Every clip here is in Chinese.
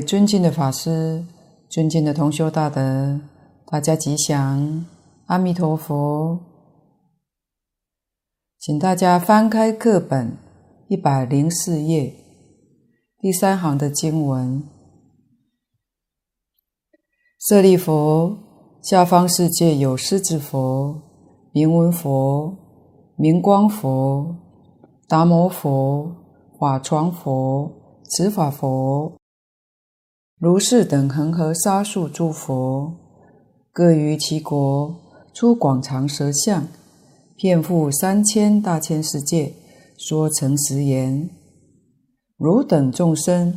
尊敬的法师，尊敬的同修大德，大家吉祥，阿弥陀佛。请大家翻开课本一百零四页第三行的经文：舍利弗，下方世界有狮子佛、明文佛、明光佛、达摩佛、法幢佛、持法佛。如是等恒河沙数诸佛，各于其国出广长舌相，遍覆三千大千世界，说诚实言：汝等众生，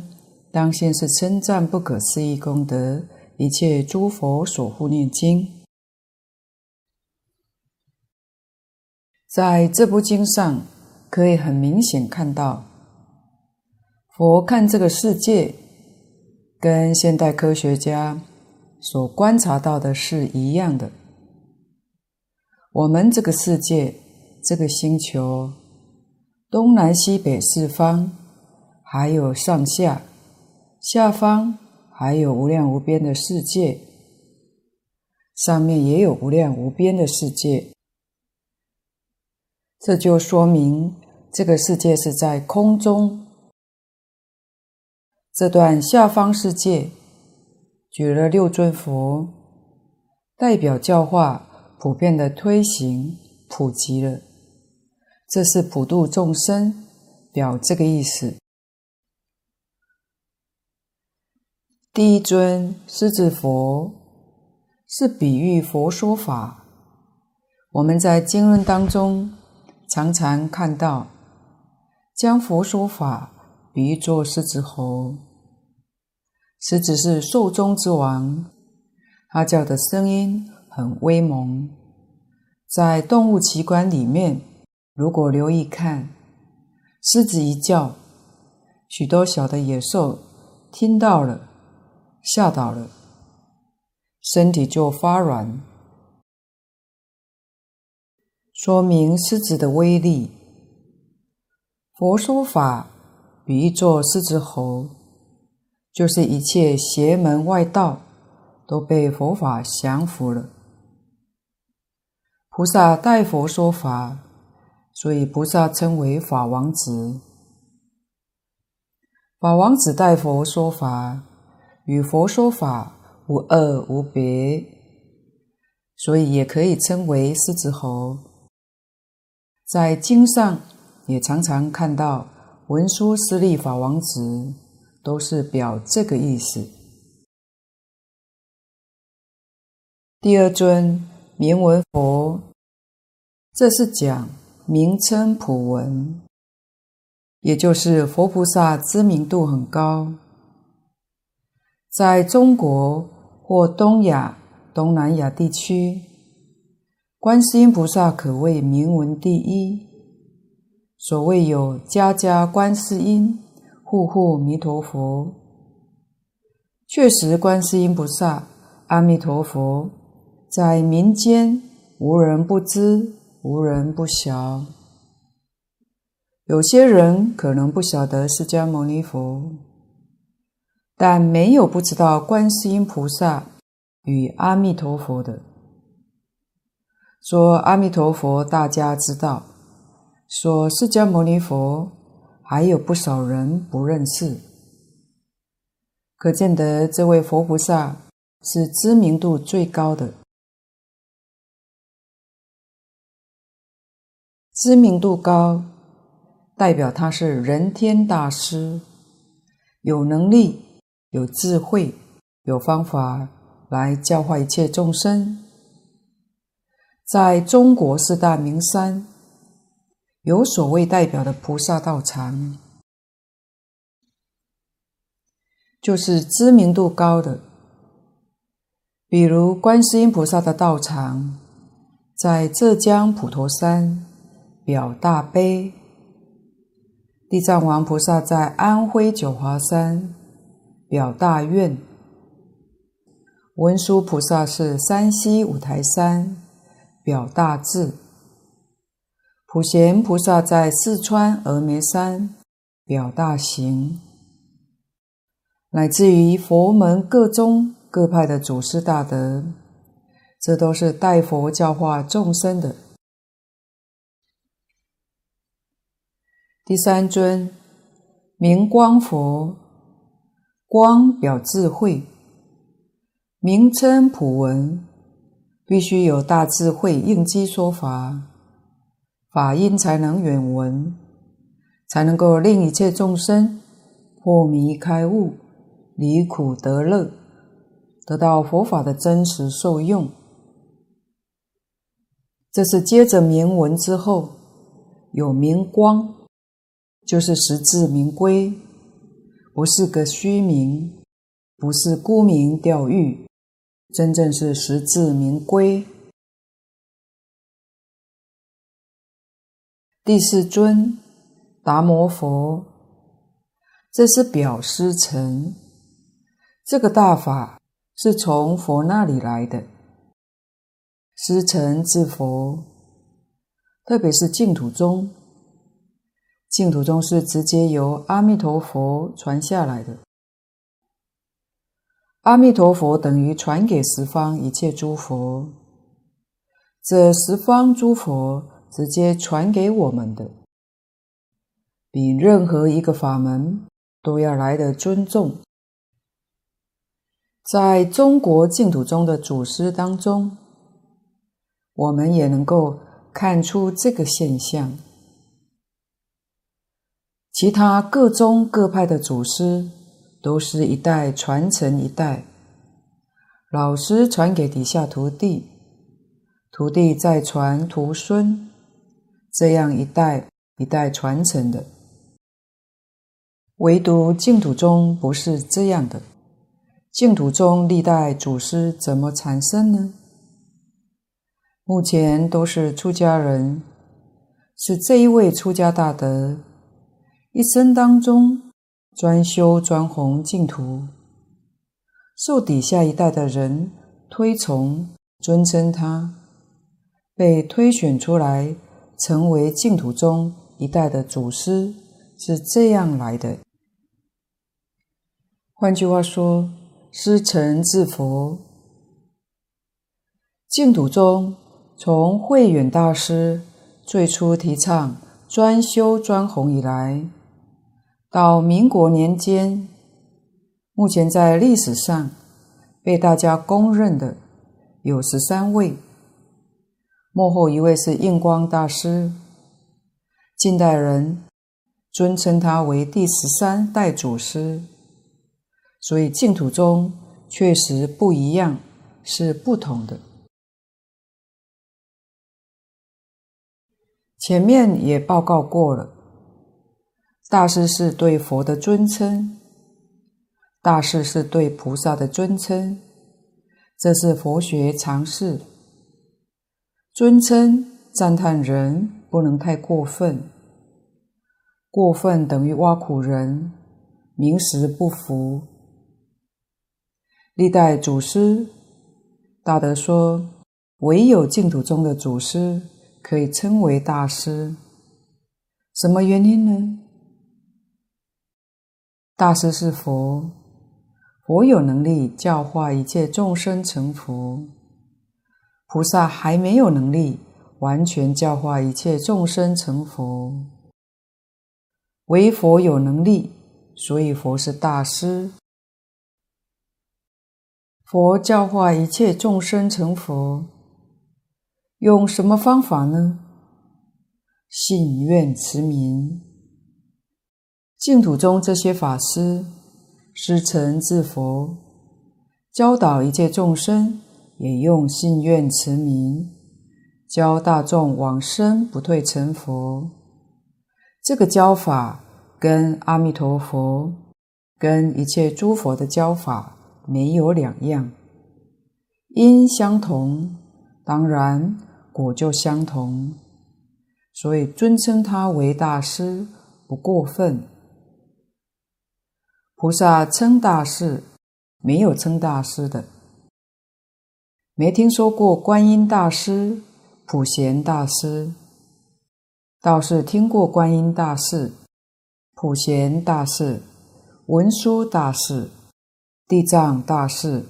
当先是称赞不可思议功德，一切诸佛所护念经。在这部经上，可以很明显看到，佛看这个世界。跟现代科学家所观察到的是一样的。我们这个世界，这个星球，东南西北四方，还有上下、下方，还有无量无边的世界，上面也有无量无边的世界。这就说明这个世界是在空中。这段下方世界举了六尊佛，代表教化普遍的推行普及了，这是普度众生，表这个意思。第一尊狮子佛是比喻佛说法，我们在经论当中常常看到，将佛说法比喻作狮子吼。狮子是兽中之王，它叫的声音很威猛。在动物奇观里面，如果留意看，狮子一叫，许多小的野兽听到了，吓倒了，身体就发软，说明狮子的威力。佛说法比喻作狮子吼。就是一切邪门外道都被佛法降服了。菩萨代佛说法，所以菩萨称为法王子。法王子代佛说法，与佛说法无二无别，所以也可以称为狮子吼。在经上也常常看到文殊师利法王子。都是表这个意思。第二尊名闻佛，这是讲名称普闻，也就是佛菩萨知名度很高，在中国或东亚、东南亚地区，观世音菩萨可谓名闻第一。所谓有家家观世音。护护弥陀佛，确实，观世音菩萨、阿弥陀佛在民间无人不知，无人不晓。有些人可能不晓得释迦牟尼佛，但没有不知道观世音菩萨与阿弥陀佛的。说阿弥陀佛，大家知道；说释迦牟尼佛。还有不少人不认识，可见得这位佛菩萨是知名度最高的。知名度高，代表他是人天大师，有能力、有智慧、有方法来教化一切众生。在中国四大名山。有所谓代表的菩萨道场，就是知名度高的，比如观世音菩萨的道场在浙江普陀山，表大悲；地藏王菩萨在安徽九华山，表大愿；文殊菩萨是山西五台山，表大智。普贤菩萨在四川峨眉山表大行，乃至于佛门各宗各派的祖师大德，这都是代佛教化众生的。第三尊，明光佛，光表智慧，名称普文，必须有大智慧应机说法，法音才能远闻，才能够令一切众生破迷开悟。离苦得乐，得到佛法的真实受用。这是接着明闻之后，有明光，就是实至名归，不是个虚名，不是沽名钓誉，真正是实至名归。第四尊达摩佛，这是表师承。这个大法是从佛那里来的，师承自佛，特别是净土宗，净土宗是直接由阿弥陀佛传下来的。阿弥陀佛等于传给十方一切诸佛，这十方诸佛直接传给我们的，比任何一个法门都要来得尊重。在中国净土宗的祖师当中，我们也能够看出这个现象。其他各宗各派的祖师都是一代传承一代，老师传给底下徒弟，徒弟再传徒孙，这样一代一代传承的。唯独净土宗不是这样的。净土中历代祖师怎么产生呢？目前都是出家人，是这一位出家大德一生当中专修专弘净土，受底下一代的人推崇尊称他，被推选出来成为净土宗一代的祖师，是这样来的。换句话说。师承自佛，净土宗从慧远大师最初提倡专修专弘以来，到民国年间，目前在历史上被大家公认的有十三位，幕后一位是印光大师，近代人尊称他为第十三代祖师。所以净土宗确实不一样，是不同的。前面也报告过了，大师是对佛的尊称，大师是对菩萨的尊称，这是佛学常识。尊称赞叹人不能太过分，过分等于挖苦人，名实不符。历代祖师大德说，唯有净土中的祖师可以称为大师。什么原因呢？大师是佛，佛有能力教化一切众生成佛，菩萨还没有能力完全教化一切众生成佛，唯佛有能力，所以佛是大师。佛教化一切众生成佛，用什么方法呢？信愿持名。净土中这些法师师承自佛，教导一切众生，也用信愿持名，教大众往生不退成佛。这个教法跟阿弥陀佛、跟一切诸佛的教法。没有两样，因相同，当然果就相同，所以尊称他为大师不过分。菩萨称大士，没有称大师的，没听说过观音大师、普贤大师，倒是听过观音大士、普贤大士、文殊大士。地藏大士，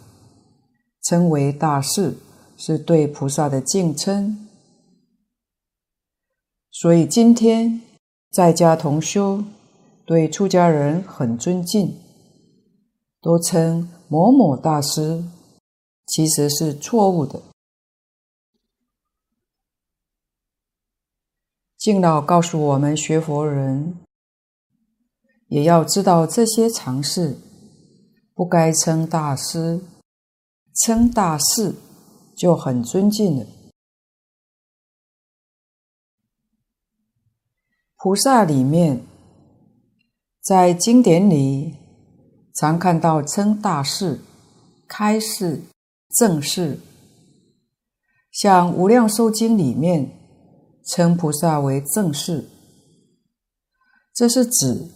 称为大士，是对菩萨的敬称。所以今天在家同修对出家人很尊敬，都称某某大师，其实是错误的。敬老告诉我们，学佛人也要知道这些常识，不该称大师，称大士就很尊敬了。菩萨里面，在经典里常看到称大士、开示、正士，像《无量寿经》里面称菩萨为正士，这是指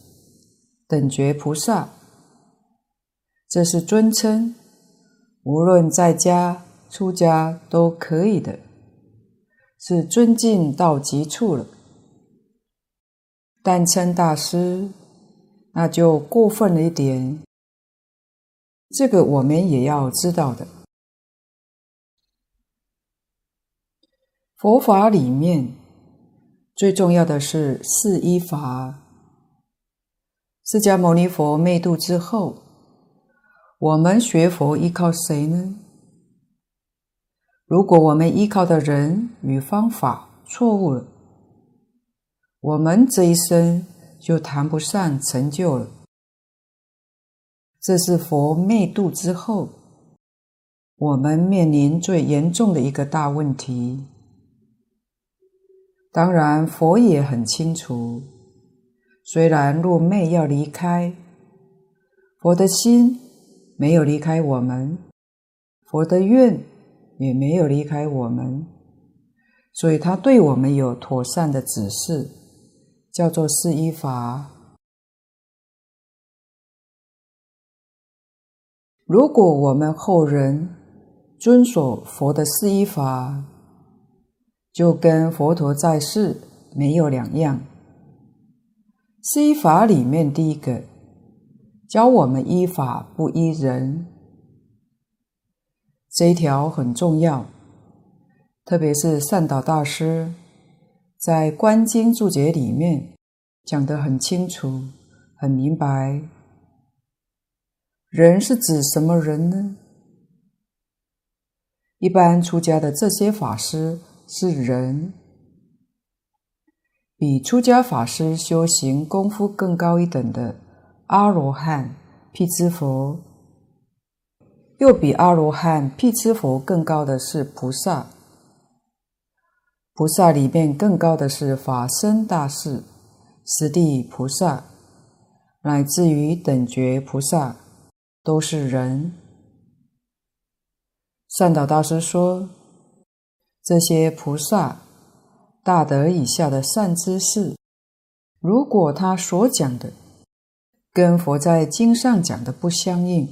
等觉菩萨，这是尊称，无论在家出家都可以的，是尊敬到极处了。但称大师，那就过分了一点。这个我们也要知道的。佛法里面最重要的是四依法。释迦牟尼佛灭度之后，我们学佛依靠谁呢？如果我们依靠的人与方法错误了，我们这一生就谈不上成就了。这是佛灭度之后，我们面临最严重的一个大问题。当然，佛也很清楚，虽然若昧要离开，佛的心没有离开我们，佛的愿也没有离开我们，所以他对我们有妥善的指示。叫做四依法。如果我们后人遵守佛的四依法，就跟佛陀在世没有两样。四依法里面第一个教我们依法不依人，这一条很重要，特别是善导大师。在《观经注解》里面讲得很清楚、很明白。人是指什么人呢？一般出家的这些法师是人，比出家法师修行功夫更高一等的阿罗汉、辟支佛，又比阿罗汉、辟支佛更高的是菩萨。菩萨里面更高的是法身大士、十地菩萨，乃至于等觉菩萨，都是人。善导大师说，这些菩萨大德以下的善知识，如果他所讲的跟佛在经上讲的不相应，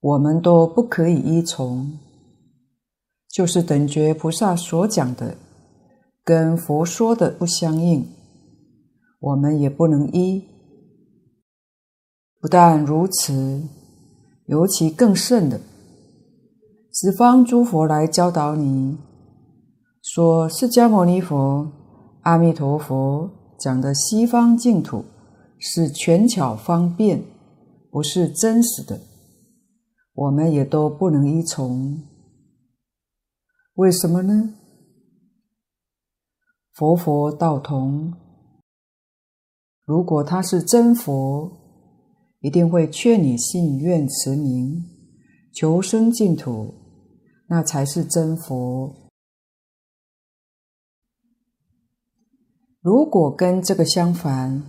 我们都不可以依从。就是等觉菩萨所讲的，跟佛说的不相应，我们也不能依。不但如此，尤其更甚的，十方诸佛来教导你，说释迦牟尼佛、阿弥陀佛讲的西方净土是权巧方便，不是真实的，我们也都不能依从。为什么呢？佛佛道同，如果他是真佛，一定会劝你信愿持名，求生净土，那才是真佛。如果跟这个相反，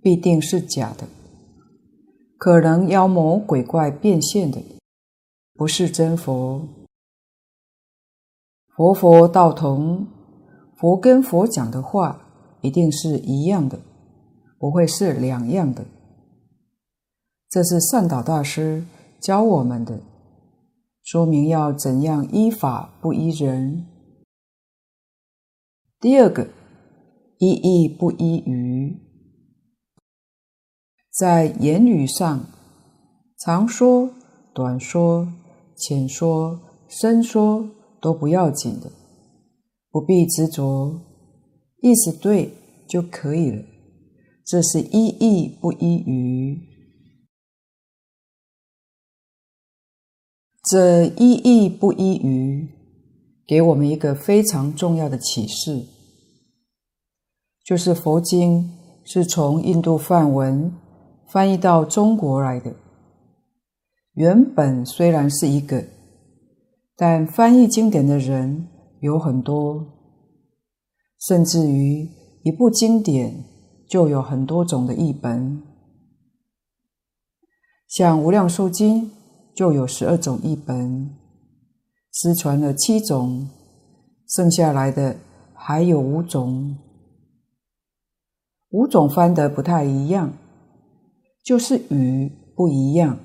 必定是假的，可能妖魔鬼怪变现的，不是真佛。佛佛道同，佛跟佛讲的话一定是一样的，不会是两样的。这是善导大师教我们的，说明要怎样依法不依人。第二个，依义不依语，在言语上长说、短说、浅说、深说都不要紧的，不必执着，意思对就可以了。这是依义不依语，这依义不依于，给我们一个非常重要的启示，就是佛经是从印度梵文翻译到中国来的。原本虽然是一个，但翻译经典的人有很多，甚至于一部经典。就有很多种的译本，像《无量寿经》就有十二种译本，失传了七种，剩下来的还有五种。五种翻得不太一样，就是语不一样，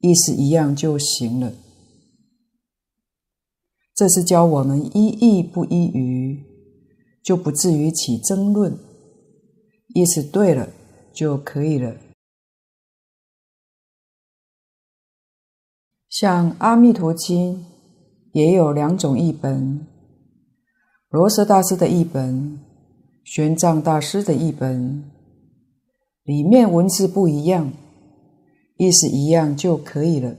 意思一样就行了。这是教我们依义不依语，就不至于起争论。意思对了就可以了。像《阿弥陀经》也有两种译本：罗什大师的译本、玄奘大师的译本。里面文字不一样，意思一样就可以了，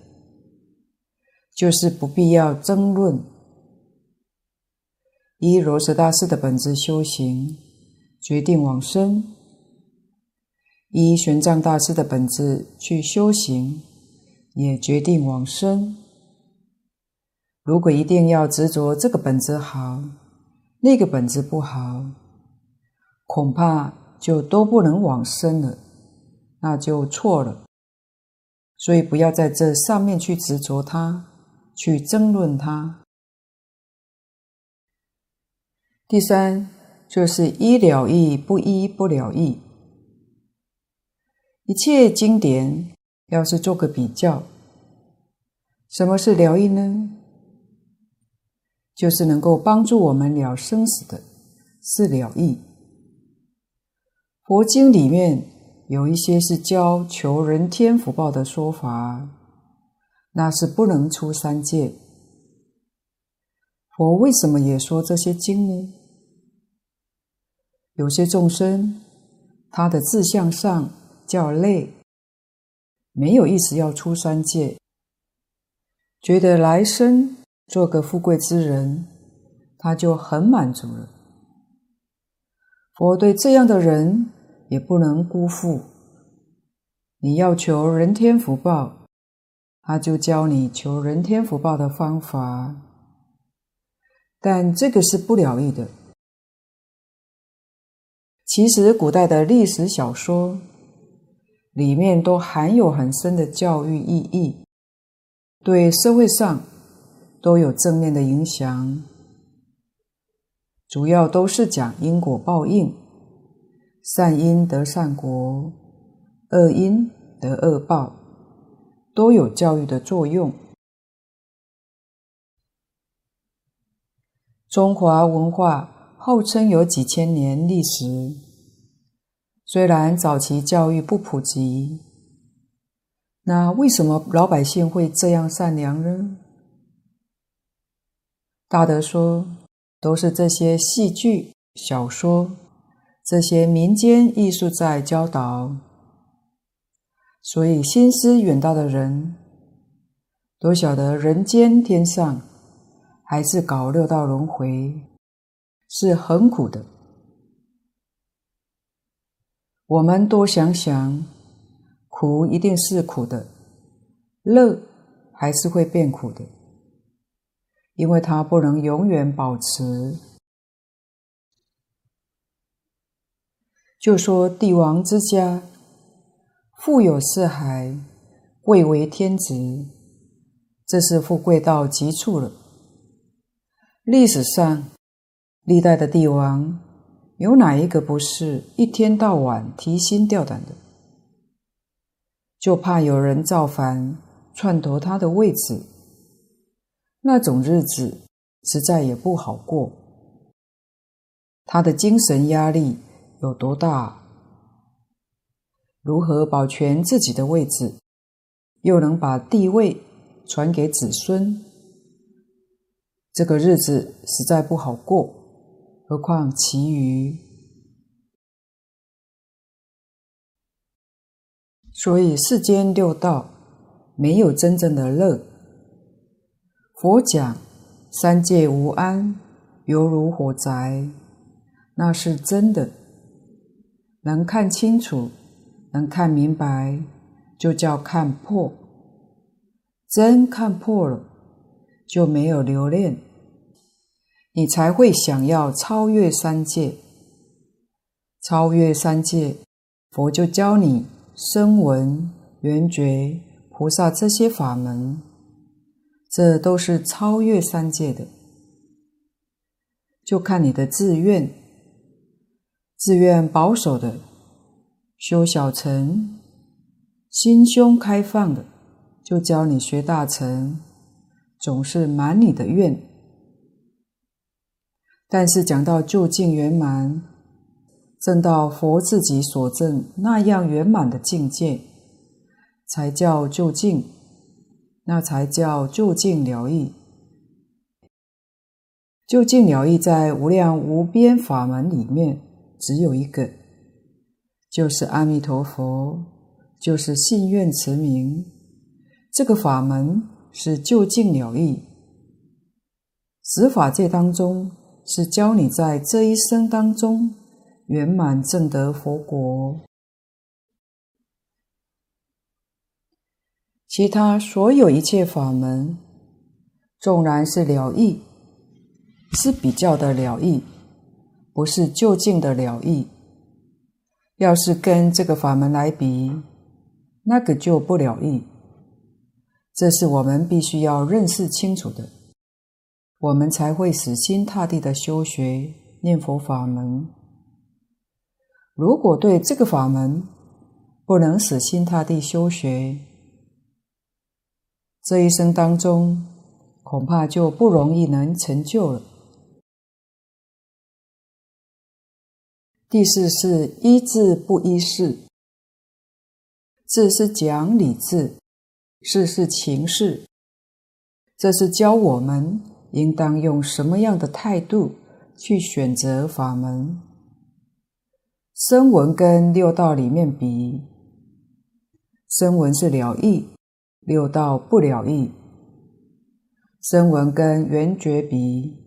就是不必要争论。依罗什大师的本质修行，决定往生。依玄奘大师的本质去修行，也决定往生。如果一定要执着这个本子好，那个本子不好，恐怕就都不能往生了，那就错了。所以不要在这上面去执着它，去争论它。第三，就是依了义，不依不了义。一切经典，要是做个比较，什么是了义呢？就是能够帮助我们了生死的，是了义。佛经里面有一些是教求人天福报的说法，那是不能出三界。佛为什么也说这些经呢？有些众生，他的志向上。叫累，没有意思要出三界，觉得来生做个富贵之人，他就很满足了。佛对这样的人也不能辜负。你要求人天福报，他就教你求人天福报的方法，但这个是不了义的。其实古代的历史小说。里面都含有很深的教育意义，对社会上都有正面的影响。主要都是讲因果报应，善因得善果，恶因得恶报，都有教育的作用。中华文化号称有几千年历史。虽然早期教育不普及，那为什么老百姓会这样善良呢？大德说，都是这些戏剧、小说、这些民间艺术在教导，所以心思远大的人都晓得人间天上还是搞六道轮回，是很苦的。我们多想想，苦一定是苦的，乐还是会变苦的，因为它不能永远保持。就说帝王之家，富有四海，贵为天子，这是富贵到极处了。历史上，历代的帝王。有哪一个不是一天到晚提心吊胆的？就怕有人造反，篡夺他的位置，那种日子实在也不好过。他的精神压力有多大？如何保全自己的位置？又能把地位传给子孙，这个日子实在不好过，何况其余？所以世间六道没有真正的乐。佛讲三界无安，犹如火宅，那是真的。能看清楚，能看明白，就叫看破。真看破了，就没有留恋，你才会想要超越三界。超越三界，佛就教你声闻、缘觉、菩萨这些法门，这都是超越三界的。就看你的自愿。自愿保守的，修小乘；心胸开放的，就教你学大乘。总是满你的愿。但是讲到究竟圆满，证到佛自己所证那样圆满的境界，才叫究竟，那才叫究竟了义。究竟了义在无量无边法门里面。只有一个，就是阿弥陀佛，就是信愿持名。这个法门是究竟了义。十法界当中，是教你在这一生当中圆满正得佛果。其他所有一切法门，纵然是了义，是比较的了义。不是究竟的了义，要是跟这个法门来比，那个就不了义。这是我们必须要认识清楚的，我们才会死心塌地的修学念佛法门。如果对这个法门不能死心塌地修学，这一生当中恐怕就不容易能成就了。第四是依智不依事，智是讲理智，事是情事。这是教我们应当用什么样的态度去选择法门。声闻跟六道里面比，声闻是了义，六道不了义。声闻跟缘觉比，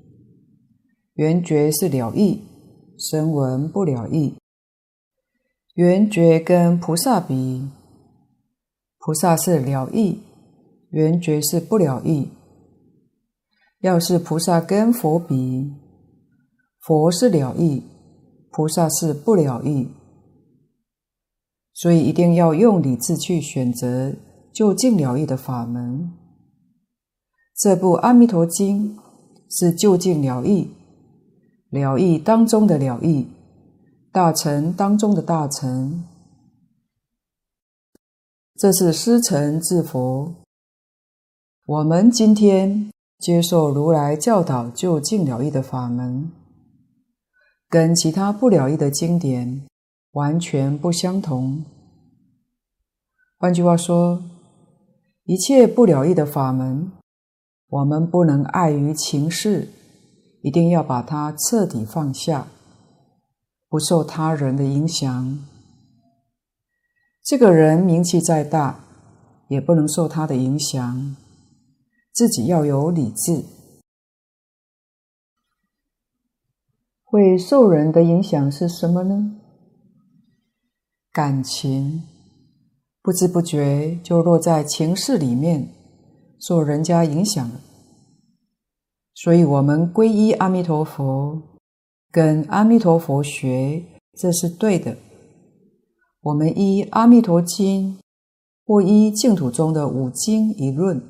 缘觉是了义。声闻不了义，缘觉跟菩萨比，菩萨是了义，缘觉是不了义。要是菩萨跟佛比，佛是了义，菩萨是不了义。所以一定要用理智去选择就近了义的法门。这部《阿弥陀经》是就近了义。了义当中的了义，大乘当中的大乘，这是师承自佛。我们今天接受如来教导就尽了义的法门，跟其他不了义的经典完全不相同。换句话说，一切不了义的法门，我们不能碍于情势。一定要把它彻底放下，不受他人的影响。这个人名气再大，也不能受他的影响。自己要有理智。会受人的影响是什么呢？感情，不知不觉就落在情势里面，受人家影响了。所以，我们皈依阿弥陀佛，跟阿弥陀佛学，这是对的。我们依《阿弥陀经》或依净土中的五经一论，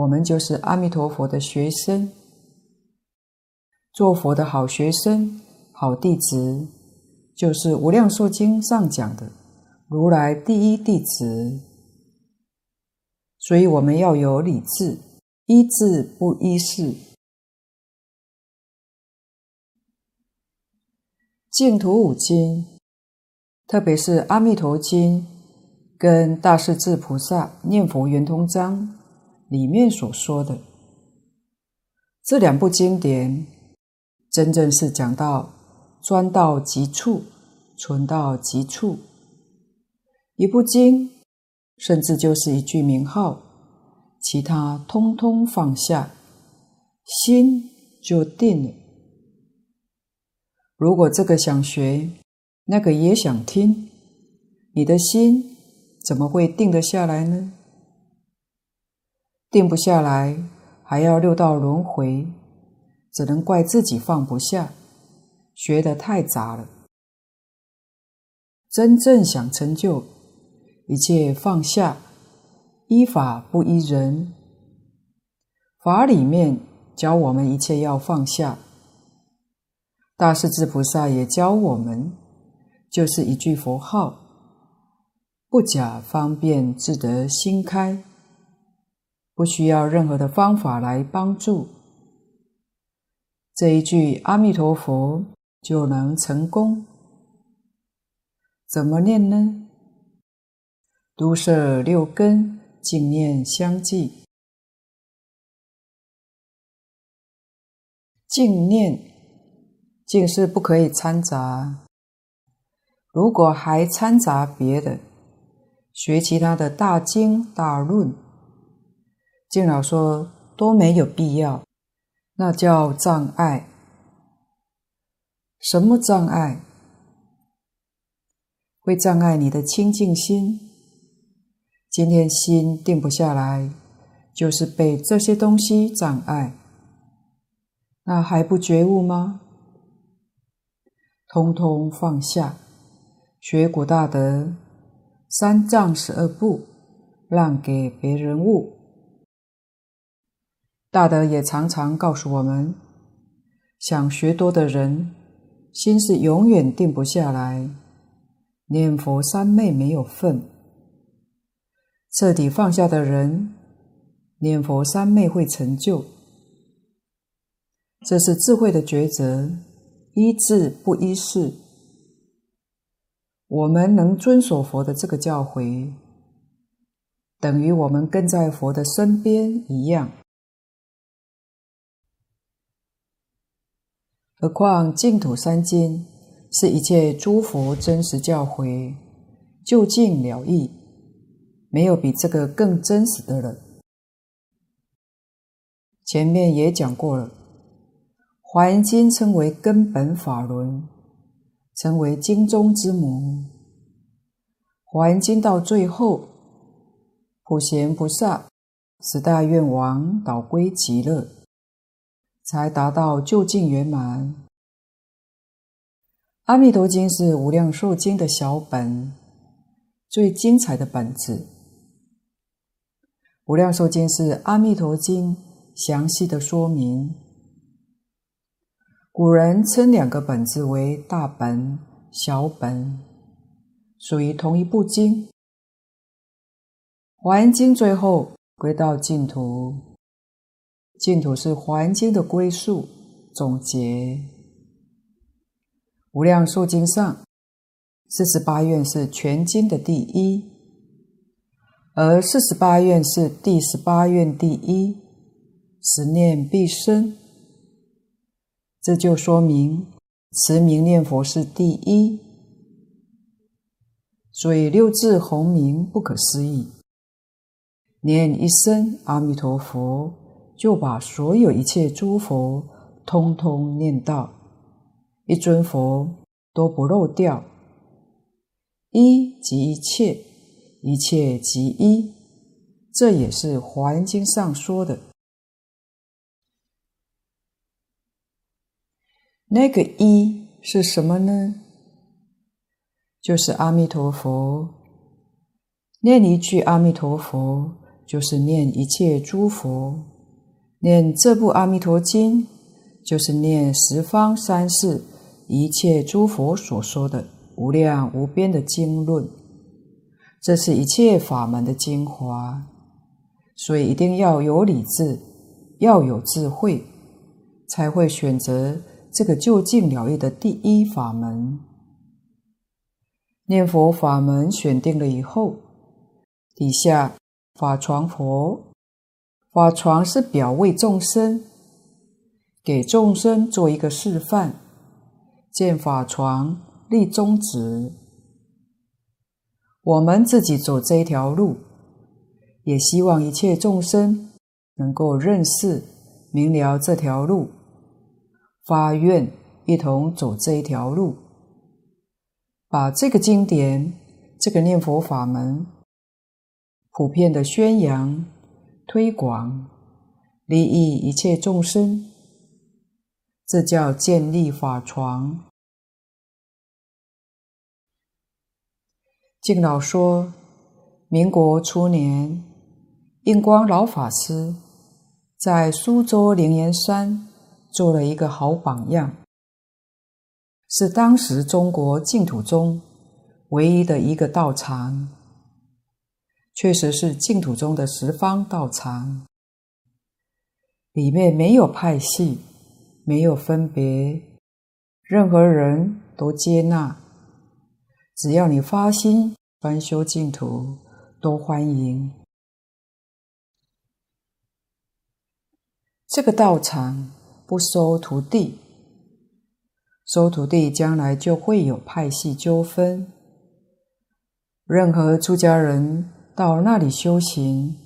我们就是阿弥陀佛的学生，做佛的好学生、好弟子，就是《无量寿经》上讲的如来第一弟子。所以，我们要有理智。依智不依事，净土五经，特别是《阿弥陀经》，跟《大势至菩萨念佛圆通章》里面所说的这两部经典，真正是讲到专到极处，纯到极处。一部经，甚至就是一句名号，其他通通放下，心就定了。如果这个想学，那个也想听，你的心怎么会定得下来呢？定不下来，还要六道轮回，只能怪自己放不下，学得太杂了。真正想成就，一切放下，依法不依人。法里面教我们一切要放下。大势至菩萨也教我们，就是一句佛号，不假方便自得心开，不需要任何的方法来帮助，这一句阿弥陀佛就能成功。怎么念呢？都摄六根，净念相继，净念。净是不可以掺杂，如果还掺杂别的，学其他的大经大论，净老说都没有必要，那叫障碍。什么障碍？会障碍你的清净心。今天心定不下来，就是被这些东西障碍。那还不觉悟吗？通通放下，学古大德，三藏十二部，让给别人悟。大德也常常告诉我们，想学多的人，心是永远定不下来，念佛三昧没有份。彻底放下的人，念佛三昧会成就。这是智慧的抉择。依智不依事，我们能遵守佛的这个教诲，等于我们跟在佛的身边一样。何况净土三经是一切诸佛真实教诲，究竟了义，没有比这个更真实的了。前面也讲过了。华严经称为根本法轮，成为经中之母。华严经到最后，普贤菩萨十大愿王导归极乐，才达到究竟圆满。阿弥陀经是无量寿经的小本，最精彩的本子。无量寿经是阿弥陀经详细的说明。古人称两个本子为大本、小本，属于同一部经。华严经最后归到净土，净土是华严经的归宿总结。无量寿经上四十八愿是全经的第一，而四十八愿是第十八愿第一，十念必生。这就说明持名念佛是第一，所以六字洪名不可思议。念一声阿弥陀佛，就把所有一切诸佛通通念到，一尊佛都不漏掉。一即一切，一切即一，这也是《华严经》上说的。那个一是什么呢？就是阿弥陀佛。念一句阿弥陀佛，就是念一切诸佛；念这部阿弥陀经，就是念十方三世一切诸佛所说的无量无边的经论。这是一切法门的精华，所以一定要有理智，要有智慧，才会选择。这个究竟了义的第一法门，念佛法门选定了以后，底下法幢佛，法床是表为众生，给众生做一个示范，建法床立宗旨。我们自己走这一条路，也希望一切众生能够认识明了这条路，发愿一同走这一条路，把这个经典、这个念佛法门普遍的宣扬、推广，利益一切众生，这叫建立法幢。敬老说，民国初年，印光老法师在苏州灵岩山做了一个好榜样，是当时中国净土中唯一的一个道场，确实是净土中的十方道场，里面没有派系，没有分别，任何人都接纳。只要你发心专修净土，都欢迎。这个道场不收徒弟，收徒弟将来就会有派系纠纷。任何出家人到那里修行，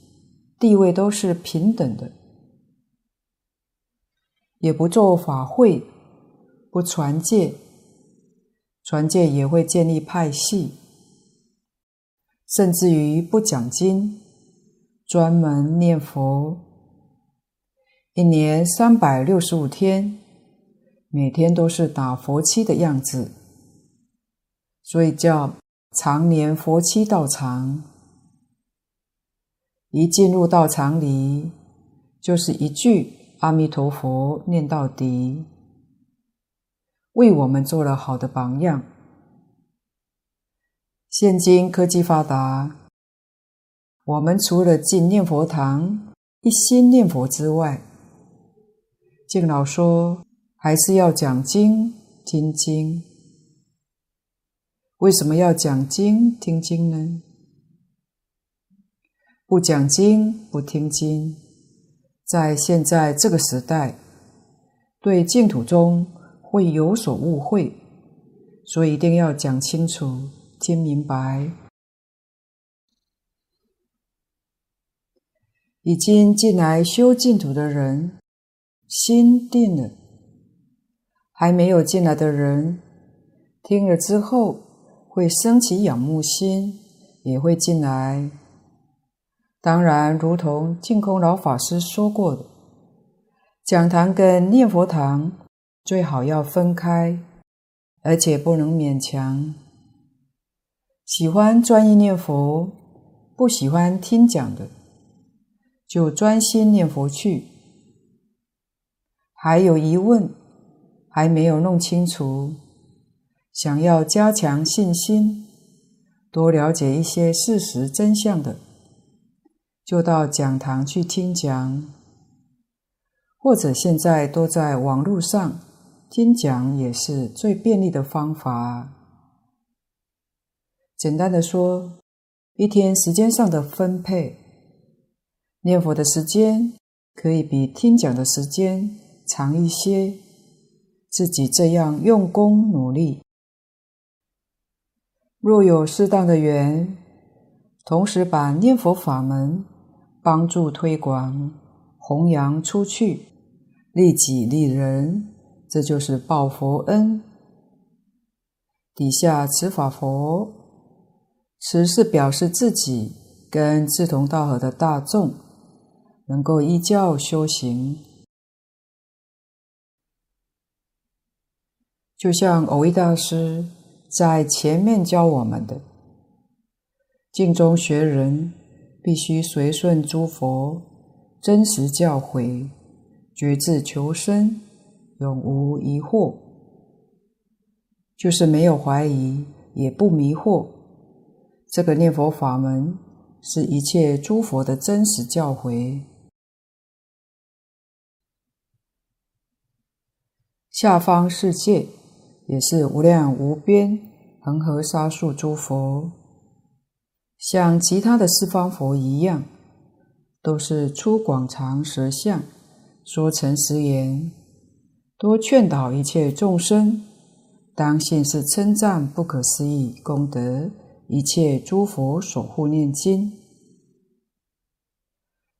地位都是平等的，也不做法会，不传戒。传戒也会建立派系，甚至于不讲经，专门念佛，一年三百六十五天，每天都是打佛七的样子，所以叫常年佛七道场。一进入道场里，就是一句阿弥陀佛念到底。为我们做了好的榜样。现今科技发达，我们除了进念佛堂一心念佛之外，敬老说还是要讲经听经。为什么要讲经听经呢？不讲经不听经，在现在这个时代，对净土中。会有所误会，所以一定要讲清楚、听明白。已经进来修净土的人，心定了；还没有进来的人，听了之后会生起仰慕心，也会进来。当然，如同净空老法师说过的，讲堂跟念佛堂。最好要分开，而且不能勉强。喜欢专一念佛，不喜欢听讲的，就专心念佛去。还有疑问，还没有弄清楚，想要加强信心，多了解一些事实真相的，就到讲堂去听讲，或者现在都在网络上。听讲也是最便利的方法。简单的说，一天时间上的分配，念佛的时间可以比听讲的时间长一些。自己这样用功努力，若有适当的缘，同时把念佛法门帮助推广、弘扬出去，利己利人。这就是报佛恩。底下持法佛，持是表示自己跟志同道合的大众能够依教修行，就像蕅益大师在前面教我们的：净宗学人必须随顺诸佛真实教诲，决志求生。永无疑惑，就是没有怀疑，也不迷惑。这个念佛法门是一切诸佛的真实教诲。下方世界也是无量无边恒河沙数诸佛，像其他的四方佛一样，都是出广长舌相，说诚实言，多劝导一切众生，当信是称赞不可思议功德，一切诸佛守护念经。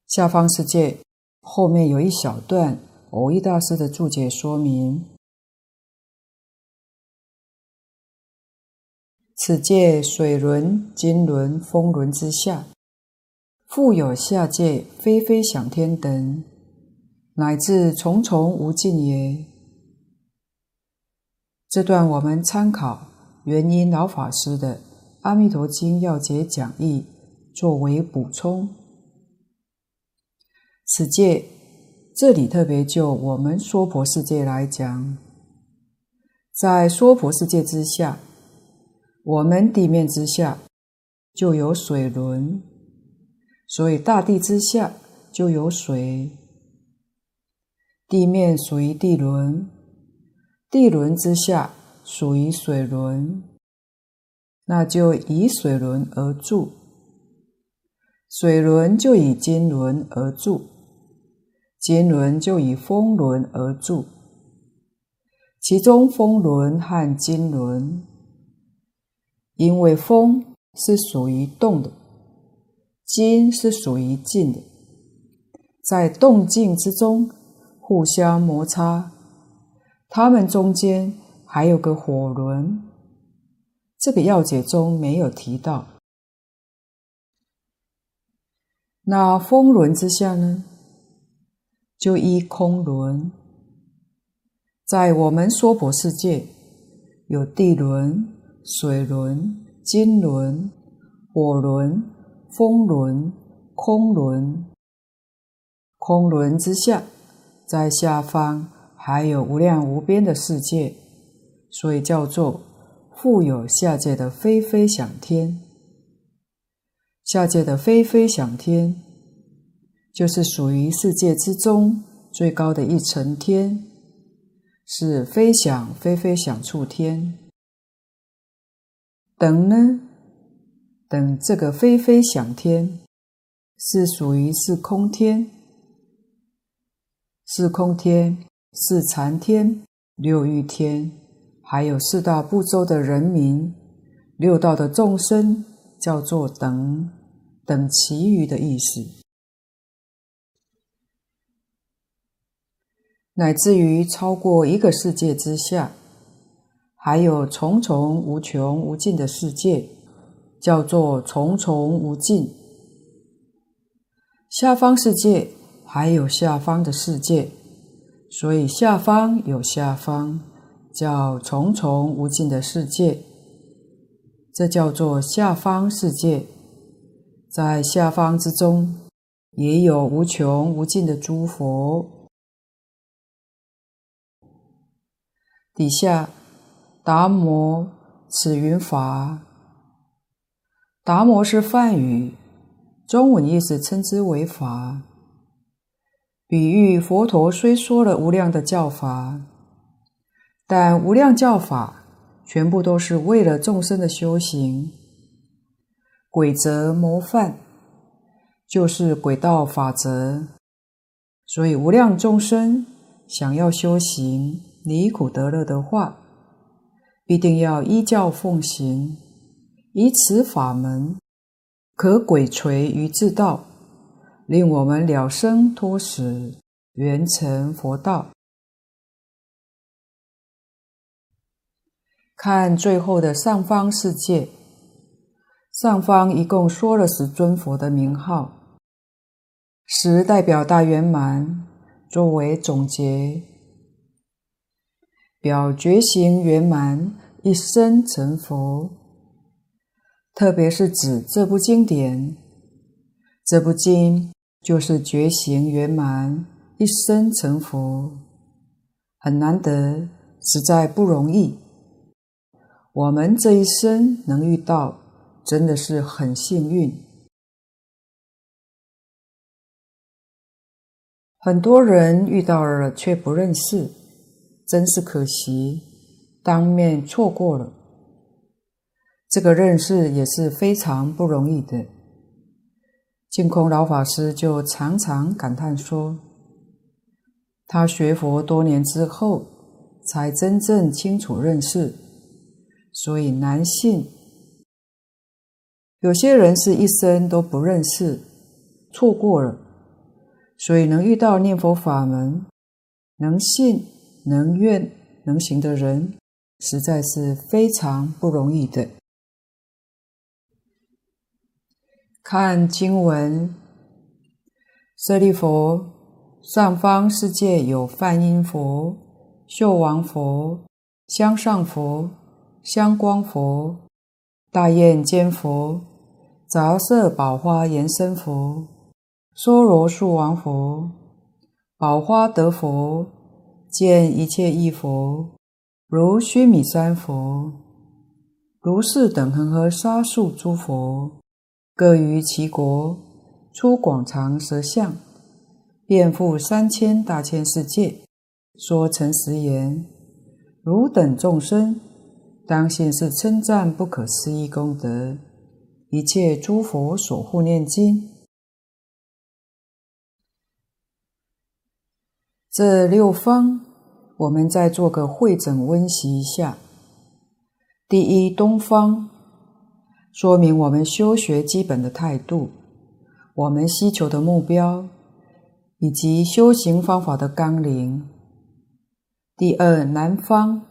下方世界后面有一小段蕅益大师的注解说明。此界水轮、金轮、风轮之下，复有下界非非想天等，乃至重重无尽也。这段我们参考元音老法师的《阿弥陀经要解讲义》作为补充。此界，这里特别就我们娑婆世界来讲，在娑婆世界之下。我们地面之下就有水轮，所以大地之下就有水。地面属于地轮，地轮之下属于水轮，那就以水轮而住。水轮就以金轮而住，金轮就以风轮而住。其中风轮和金轮。因为风是属于动的，金是属于静的，在动静之中互相摩擦，它们中间还有个火轮，这个要解中没有提到。那风轮之下呢，就依空轮，在我们娑婆世界有地轮。水轮、金轮、火轮、风轮、空轮，空轮之下，在下方还有无量无边的世界，所以叫做富有下界的非非想天。下界的非非想天，就是属于世界之中最高的一层天，是非想非非想处天。等呢？等这个非非想天是属于是空天，是空天、是禅天、六欲天，还有四大部洲的人民、六道的众生，叫做等等其余的意思，乃至于超过一个世界之下。还有重重无穷无尽的世界，叫做重重无尽。下方世界还有下方的世界，所以下方有下方，叫重重无尽的世界。这叫做下方世界，在下方之中也有无穷无尽的诸佛，底下。达摩此云法，达摩是梵语，中文意思称之为法，比喻佛陀虽说了无量的教法，但无量教法全部都是为了众生的修行，轨则模范就是轨道法则，所以无量众生想要修行离苦得乐的话。必定要依教奉行，以此法门可鬼垂于自道，令我们了生脱死，圆成佛道。看最后的上方世界，上方一共说了十尊佛的名号，十代表大圆满，作为总结。表觉行圆满，一生成佛。特别是指这部经典，这部经就是觉行圆满，一生成佛，很难得，实在不容易。我们这一生能遇到，真的是很幸运。很多人遇到了却不认识。真是可惜，当面错过了。这个认识也是非常不容易的。净空老法师就常常感叹说：“他学佛多年之后，才真正清楚认识，所以难信。有些人是一生都不认识，错过了，所以能遇到念佛法门，能信、能愿、能行的人，实在是非常不容易的。”看经文，舍利弗，上方世界有梵音佛、秀王佛、香上佛、香光佛、大焰肩佛、杂色宝花延伸佛、娑罗树王佛、宝花德佛、见一切异佛、如须弥山佛、如是等恒河沙数诸佛。各于其国出广长舌相，遍覆三千大千世界，说诚实言：汝等众生，当信是称赞不可思议功德，一切诸佛所护念经。这六方，我们再做个会诊温习一下。第一，东方。说明我们修学基本的态度，我们希求的目标，以及修行方法的纲领。第二，南方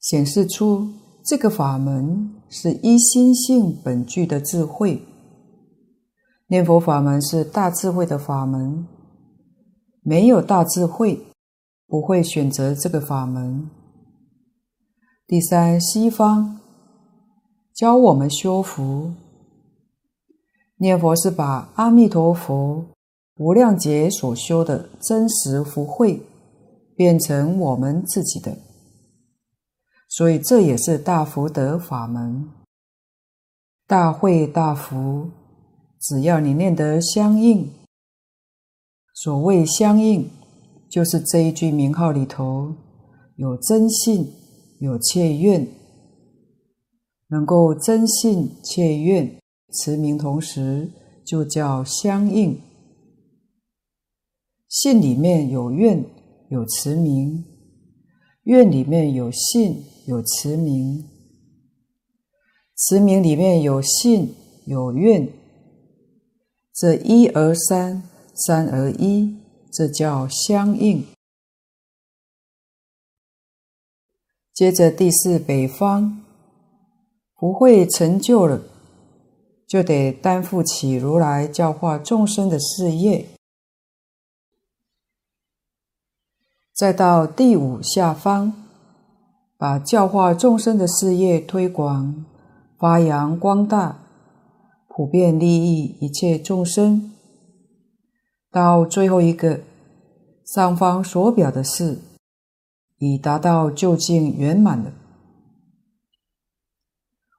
显示出这个法门是一心性本具的智慧。念佛法门是大智慧的法门，没有大智慧不会选择这个法门。第三，西方。教我们修福，念佛是把阿弥陀佛无量劫所修的真实福慧变成我们自己的，所以这也是大福德法门，大慧大福。只要你念得相应，所谓相应，就是这一句名号里头有真信，有切愿。能够真信切愿持名同时，就叫相应。信里面有愿，有持名；愿里面有信，有持名；持名里面有信，有愿。这一而三，三而一，这叫相应。接着第四，北方。不会成就了，就得担负起如来教化众生的事业。再到第五下方，把教化众生的事业推广、发扬光大，普遍利益一切众生。到最后一个上方所表的是，已达到究竟圆满了。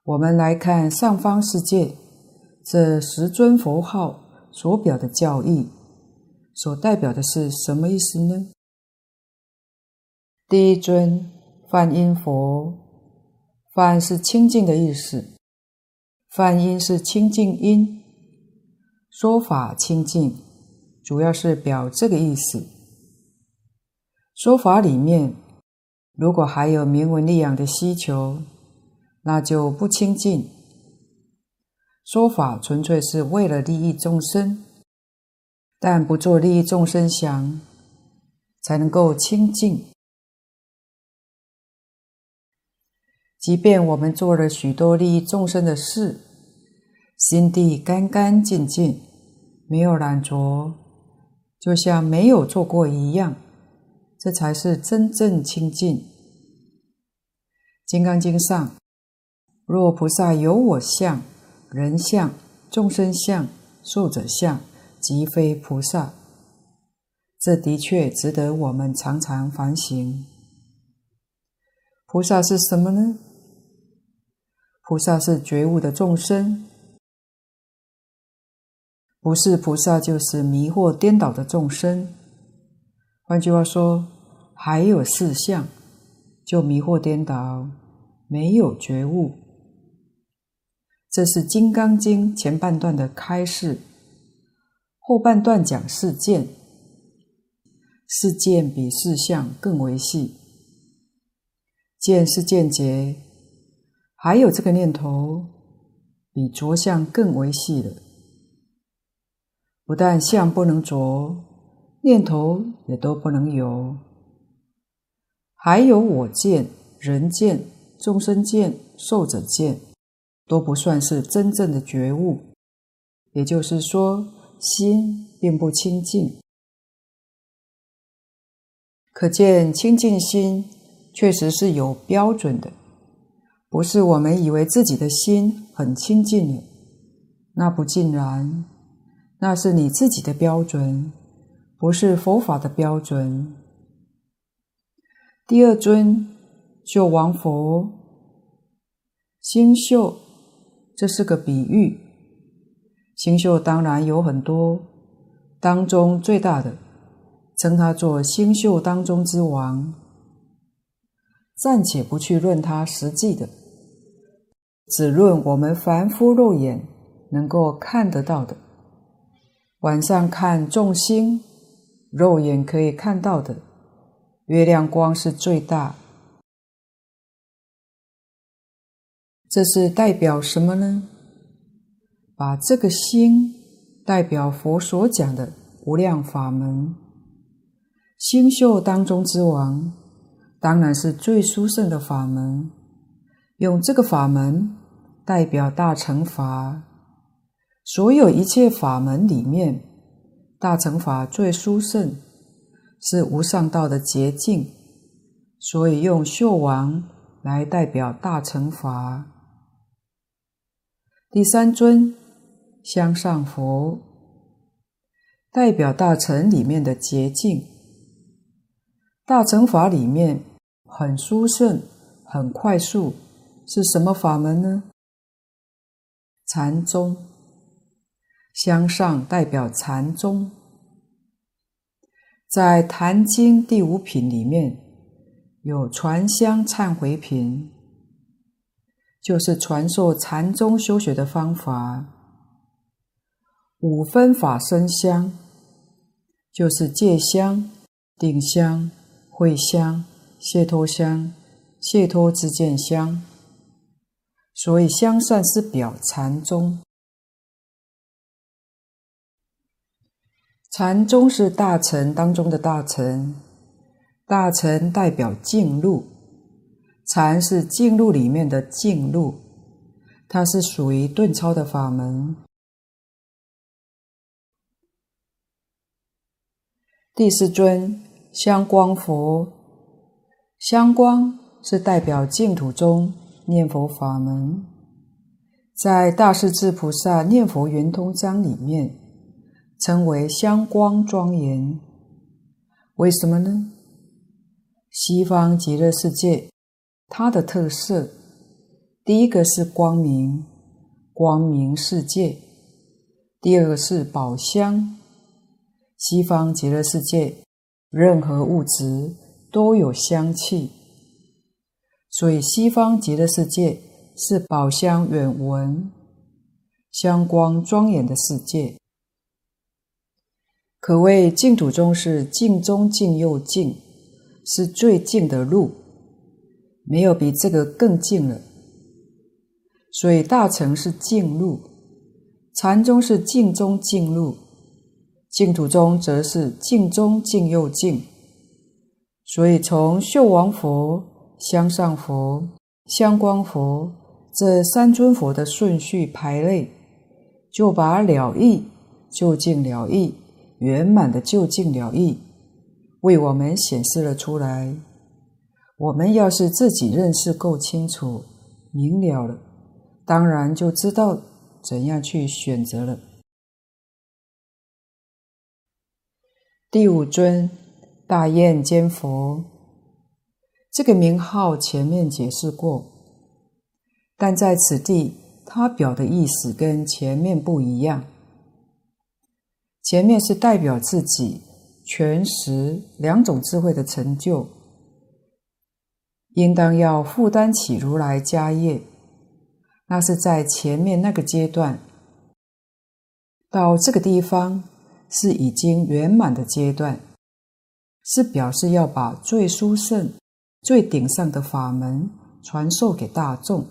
我们来看上方世界这十尊佛号所表的教义，所代表的是什么意思呢？第一尊梵音佛，梵是清净的意思，梵音是清净音，说法清净，主要是表这个意思。说法里面，如果还有名闻利养的需求。那就不清净。说法纯粹是为了利益众生，但不做利益众生想，才能够清净。即便我们做了许多利益众生的事，心地干干净净，没有染着，就像没有做过一样，这才是真正清净。《金刚经》上。若菩萨有我相、人相、众生相、寿者相，即非菩萨。这的确值得我们常常反省。菩萨是什么呢？菩萨是觉悟的众生，不是菩萨就是迷惑颠倒的众生。换句话说，还有四相，就迷惑颠倒，没有觉悟。这是《金刚经》前半段的开示，后半段讲事见，事见比事相更为细，见是见解，还有这个念头比着相更为细了。不但相不能着，念头也都不能有，还有我见、人见、众生见、寿者见。都不算是真正的觉悟，也就是说，心并不清净。可见清净心确实是有标准的，不是我们以为自己的心很清净了，那不尽然，那是你自己的标准，不是佛法的标准。第二尊秀王佛，星宿。这是个比喻，星宿当然有很多，当中最大的称他做星宿当中之王。暂且不去论他实际的，只论我们凡夫肉眼能够看得到的。晚上看众星，肉眼可以看到的，月亮光是最大。这是代表什么呢？把这个星代表佛所讲的无量法门，星宿当中之王，当然是最殊胜的法门。用这个法门代表大乘法，所有一切法门里面，大乘法最殊胜，是无上道的捷径，所以用秀王来代表大乘法。第三尊香上佛，代表大乘里面的捷径。大乘法里面很殊胜、很快速，是什么法门呢？禅宗。香上代表禅宗，在《坛经》第五品里面有传香忏悔品。就是传授禅宗修学的方法。五分法身香，就是戒香、定香、慧香、解脱香、解脱知见香。所以香上是表禅宗，禅宗是大乘当中的大乘，大乘代表净路。禅是净路里面的净路，它是属于顿超的法门。第四尊香光佛，香光是代表净土中念佛法门，在大势至菩萨念佛圆通章里面称为香光庄严。为什么呢？西方极乐世界。它的特色，第一个是光明，光明世界；第二个是宝香。西方极乐世界，任何物质都有香气，所以西方极乐世界是宝香远闻、香光庄严的世界，可谓净土中是净中净又净，是最净的路。没有比这个更净了，所以大乘是净路，禅宗是净中净路，净土中则是净中净又净。所以从秀王佛、香上佛、香光佛这三尊佛的顺序排列，就把了义、究竟了义、圆满的究竟了义，为我们显示了出来。我们要是自己认识够清楚、明了了，当然就知道怎样去选择了。第五尊大焰肩佛，这个名号前面解释过，但在此地，它表的意思跟前面不一样。前面是代表自己全实两种智慧的成就。应当要负担起如来家业，那是在前面那个阶段。到这个地方是已经圆满的阶段，是表示要把最殊胜、最顶上的法门传授给大众。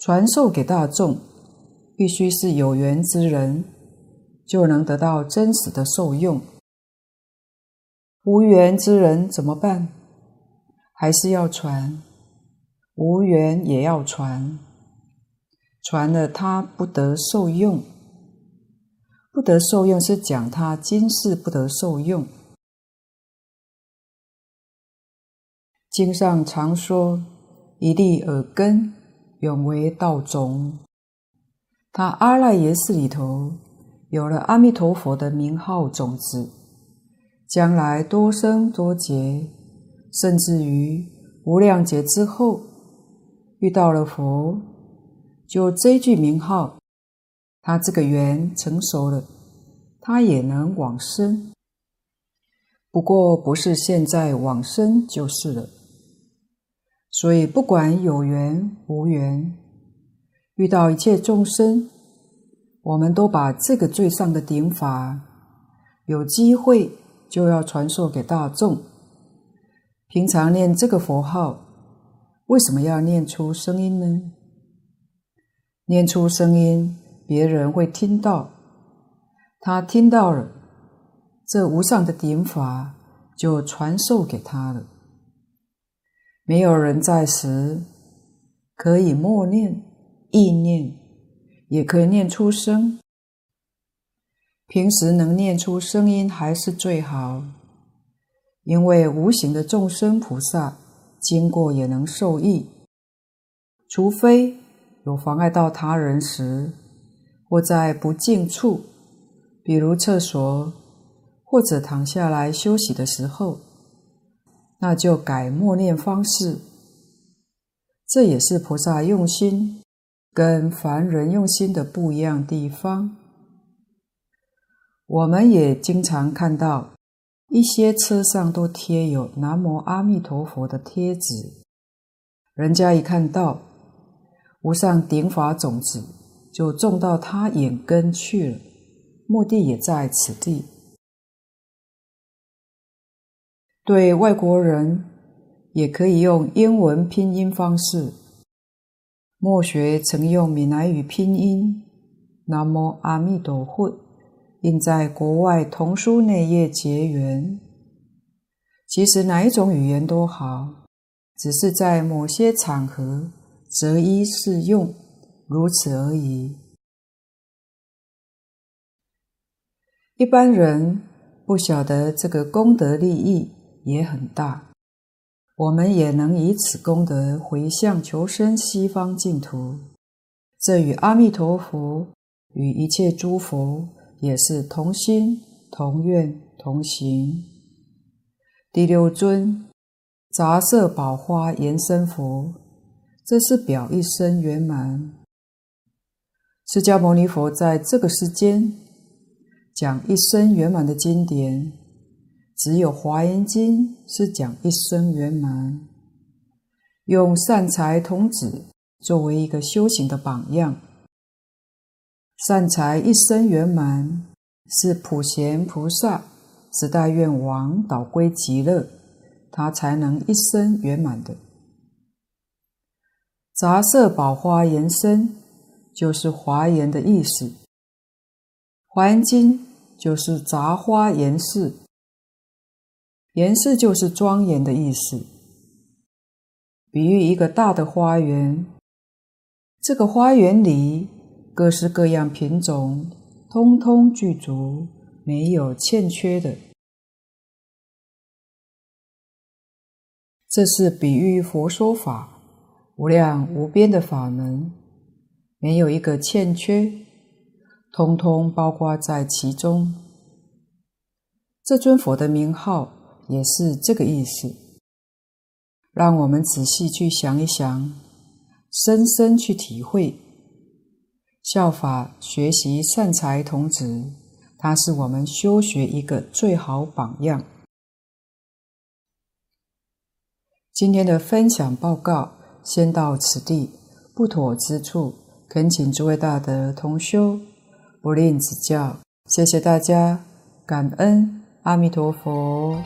传授给大众，必须是有缘之人，就能得到真实的受用。无缘之人怎么办？还是要传，无缘也要传。传了他不得受用，不得受用是讲他今世不得受用。经上常说，一粒耳根永为道种。他阿赖耶识里头有了阿弥陀佛的名号种子，将来多生多劫，甚至于无量劫之后，遇到了佛。就这句名号，他这个缘成熟了，他也能往生。不过不是现在往生就是了。所以不管有缘无缘，遇到一切众生，我们都把这个最上的顶法，有机会就要传授给大众。平常念这个佛号，为什么要念出声音呢？念出声音，别人会听到。他听到了，这无上的顶法就传授给他了。没有人在时，可以默念、意念，也可以念出声。平时能念出声音还是最好，因为无形的众生菩萨经过也能受益，除非。有妨碍到他人时，或在不净处，比如厕所，或者躺下来休息的时候，那就改默念方式。这也是菩萨用心跟凡人用心的不一样地方。我们也经常看到一些车上都贴有“南无阿弥陀佛”的贴纸，人家一看到。无上顶法种子就种到他眼根去了，目的也在此地。对外国人也可以用英文拼音方式。末学曾用闽南语拼音“南无阿弥陀佛”，并在国外童书内页结缘。其实哪一种语言都好，只是在某些场合。择一适用，如此而已。一般人不晓得这个功德利益也很大，我们也能以此功德回向求生西方净土。这与阿弥陀佛与一切诸佛也是同心同愿同行。第六尊杂色宝花延生佛。这是表一生圆满。释迦牟尼佛在这个世间讲一生圆满的经典，只有《华严经》是讲一生圆满，用善财童子作为一个修行的榜样。善财一生圆满，是普贤菩萨十大愿王导归极乐，他才能一生圆满的。杂色宝花延生，就是华严的意思。华严经就是杂花严饰，严饰就是庄严的意思。比喻一个大的花园，这个花园里各式各样品种，通通具足，没有欠缺的。这是比喻佛说法。无量无边的法门，没有一个欠缺，通通包括在其中。这尊佛的名号也是这个意思。让我们仔细去想一想，深深去体会，效法学习善财童子，他是我们修学一个最好榜样。今天的分享报告。先到此地，不妥之处，恳请诸位大德同修不吝指教。谢谢大家，感恩阿弥陀佛。